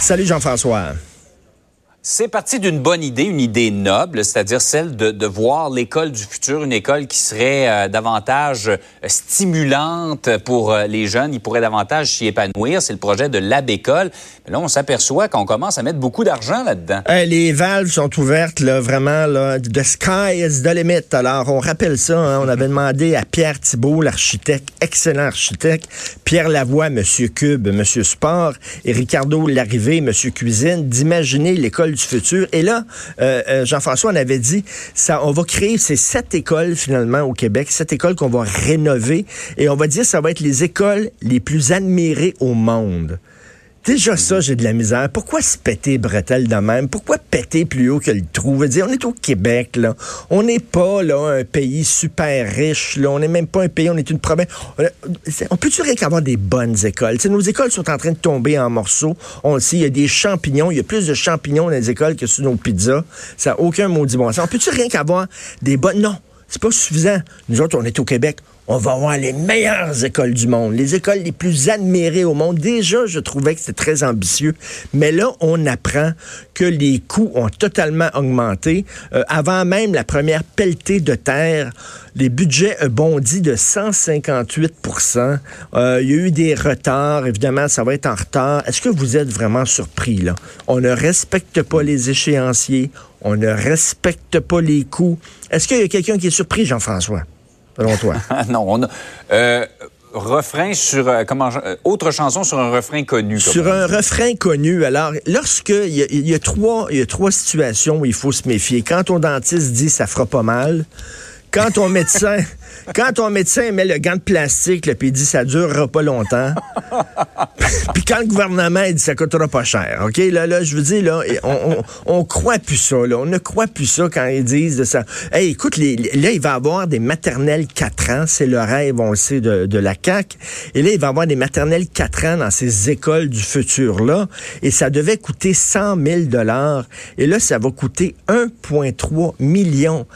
Salut Jean-François. C'est parti d'une bonne idée, une idée noble, c'est-à-dire celle de, de voir l'école du futur, une école qui serait euh, davantage euh, stimulante pour euh, les jeunes. Ils pourraient davantage s'y épanouir. C'est le projet de l'ABécole. Mais là, on s'aperçoit qu'on commence à mettre beaucoup d'argent là-dedans. Les valves sont ouvertes, là, vraiment, là. The sky is the limit. Alors, on rappelle ça, hein, on avait demandé à Pierre Thibault, l'architecte, excellent architecte, Pierre Lavoie, Monsieur Cube, Monsieur Sport, et Ricardo Larrivée, Monsieur Cuisine, d'imaginer l'école du futur. Et là, euh, euh, Jean-François en avait dit, ça, on va créer ces sept écoles finalement au Québec, sept écoles qu'on va rénover, et on va dire ça va être les écoles les plus admirées au monde. Déjà ça, j'ai de la misère. Pourquoi se péter bretelles de même? Pourquoi péter plus haut que le trou? Veux dire, on est au Québec, là. On n'est pas, là, un pays super riche, là. On n'est même pas un pays, on est une province. On, on peut-tu rien qu'avoir des bonnes écoles? T'sais, nos écoles sont en train de tomber en morceaux. On le sait, il y a des champignons. Il y a plus de champignons dans les écoles que sur nos pizzas. Ça n'a aucun maudit bon sens. On peut-tu rien qu'avoir des bonnes... Non, c'est pas suffisant. Nous autres, on est au Québec on va avoir les meilleures écoles du monde, les écoles les plus admirées au monde. Déjà, je trouvais que c'était très ambitieux, mais là, on apprend que les coûts ont totalement augmenté. Euh, avant même la première pelletée de terre, les budgets ont bondi de 158 euh, Il y a eu des retards. Évidemment, ça va être en retard. Est-ce que vous êtes vraiment surpris, là? On ne respecte pas les échéanciers. On ne respecte pas les coûts. Est-ce qu'il y a quelqu'un qui est surpris, Jean-François? Selon toi? non, on a. Euh, refrain sur euh, comment euh, autre chanson sur un refrain connu. Sur un refrain connu. Alors, lorsque il y, a, il y, a trois il y a trois situations où il faut se méfier. Quand ton dentiste dit ça fera pas mal, quand ton médecin quand ton médecin met le gant de plastique, puis il dit ça durera pas longtemps, puis quand le gouvernement il dit ça coûtera pas cher, OK? Là, là, je veux dire, là, on, on, on croit plus ça, là. On ne croit plus ça quand ils disent de ça. Hey, écoute, là, il va avoir des maternelles 4 ans. C'est le rêve, on le sait, de, la CAQ. Et là, il va avoir des maternelles 4 ans dans ces écoles du futur-là. Et ça devait coûter 100 000 Et là, ça va coûter 1,3 million.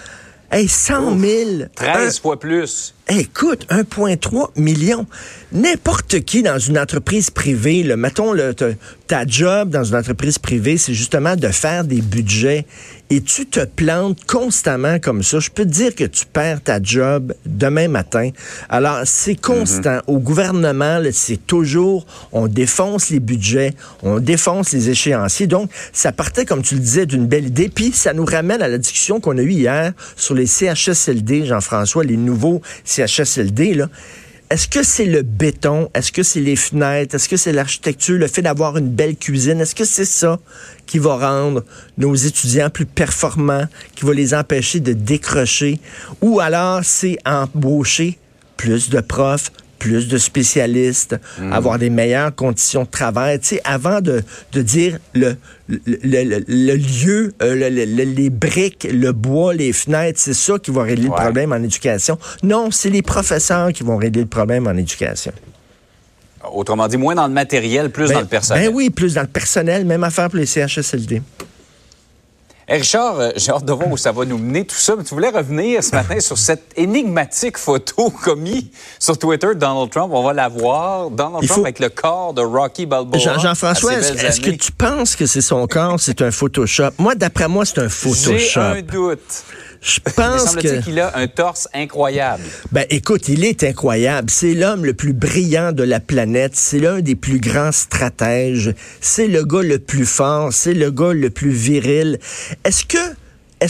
Hey, 100 000. 13 fois plus. Écoute, 1,3 million. N'importe qui dans une entreprise privée, le, mettons, le, ta job dans une entreprise privée, c'est justement de faire des budgets. Et tu te plantes constamment comme ça. Je peux te dire que tu perds ta job demain matin. Alors, c'est constant. Mm -hmm. Au gouvernement, c'est toujours, on défonce les budgets, on défonce les échéanciers. Donc, ça partait, comme tu le disais, d'une belle idée. Puis, ça nous ramène à la discussion qu'on a eue hier sur les CHSLD, Jean-François, les nouveaux CHSLD. Est-ce que c'est le béton? Est-ce que c'est les fenêtres? Est-ce que c'est l'architecture, le fait d'avoir une belle cuisine? Est-ce que c'est ça qui va rendre nos étudiants plus performants, qui va les empêcher de décrocher? Ou alors c'est embaucher plus de profs, plus de spécialistes, mmh. avoir des meilleures conditions de travail. Tu sais, avant de, de dire le, le, le, le lieu, euh, les briques, le bois, les fenêtres, c'est ça qui va régler ouais. le problème en éducation. Non, c'est les professeurs qui vont régler le problème en éducation. Autrement dit, moins dans le matériel, plus ben, dans le personnel. Ben oui, plus dans le personnel, même affaire pour les CHSLD. Hey Richard, euh, j'ai hâte de voir où ça va nous mener tout ça. Mais tu voulais revenir ce matin sur cette énigmatique photo commise sur Twitter de Donald Trump. On va la voir. Donald Trump faut... avec le corps de Rocky Balboa. Jean-François, Jean est-ce est que tu penses que c'est son corps, c'est un Photoshop? Moi, d'après moi, c'est un Photoshop. J'ai un doute. Je pense que qu'il a un torse incroyable. Ben écoute, il est incroyable. C'est l'homme le plus brillant de la planète. C'est l'un des plus grands stratèges. C'est le gars le plus fort. C'est le gars le plus viril. Est-ce que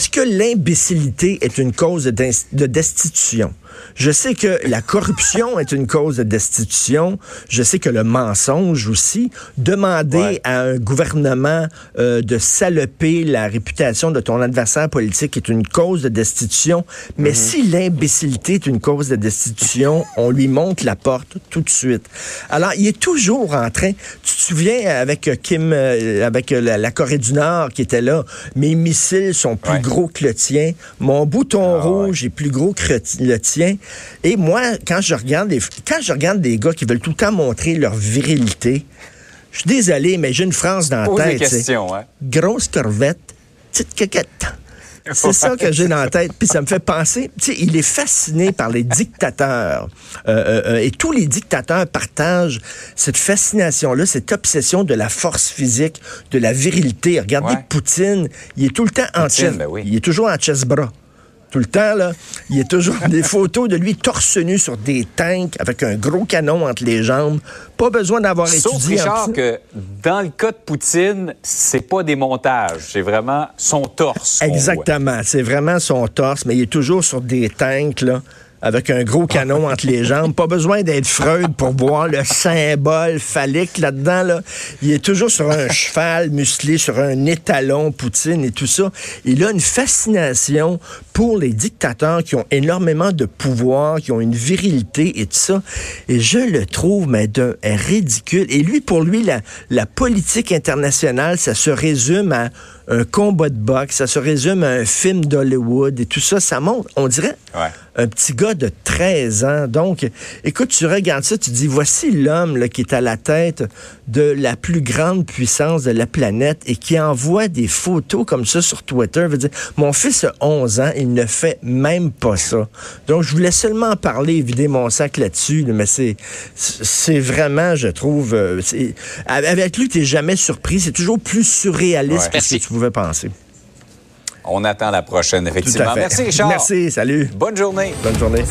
que l'imbécilité est une cause de destitution? Je sais que la corruption est une cause de destitution. Je sais que le mensonge aussi. Demander Ouais. à un gouvernement euh, de saloper la réputation de ton adversaire politique est une cause de destitution. Mais si l'imbécilité est une cause de destitution, on lui monte la porte tout de suite. Alors, il est toujours en train. Tu te souviens avec Kim, euh, avec la, la Corée du Nord qui était là, mes missiles sont plus Ouais. gros que le tien, mon bouton Ah, rouge est plus gros que le tien. Et moi, quand je regarde des, quand je regarde des gars qui veulent tout le temps montrer leur virilité, je suis désolé, mais j'ai une phrase dans la Pose tête. questions, hein. Grosse corvette, petite coquette. C'est ça que j'ai dans la tête. Puis ça me fait penser, tu sais, il est fasciné par les dictateurs. Euh, euh, euh, et tous les dictateurs partagent cette fascination-là, cette obsession de la force physique, de la virilité. Regardez Ouais. Poutine, il est tout le temps en chest. ben oui. Il est toujours en chest-bras. Tout le temps, là. Il y a toujours des photos de lui torse nu sur des tanks avec un gros canon entre les jambes. Pas besoin d'avoir Sauf, étudié Richard, que dans le cas de Poutine, c'est pas des montages, c'est vraiment son torse. Exactement. C'est vraiment son torse, mais il est toujours sur des tanks, là, avec un gros canon entre les jambes. Pas besoin d'être Freud pour voir le symbole phallique là-dedans. Là. Il est toujours sur un cheval musclé, sur un étalon, Poutine et tout ça. Il a une fascination pour les dictateurs qui ont énormément de pouvoir, qui ont une virilité et tout ça. Et je le trouve, mais d'un ridicule. Et lui, pour lui, la, la politique internationale, ça se résume à un combat de boxe, ça se résume à un film d'Hollywood et tout ça. Ça montre, on dirait, Ouais. un petit gars de 13 ans. Donc, écoute, tu regardes ça, tu dis, voici l'homme qui est à la tête de la plus grande puissance de la planète et qui envoie des photos comme ça sur Twitter. Veut dire, mon fils a 11 ans, il ne fait même pas ça. Donc, je voulais seulement parler, vider mon sac là-dessus, là, mais c'est, c'est vraiment, je trouve, euh, avec lui, tu n'es jamais surpris. C'est toujours plus surréaliste Ouais. que ce que tu penser. On attend la prochaine, Tout effectivement. à fait. Merci, Richard. Merci, salut. Bonne journée. Bonne journée.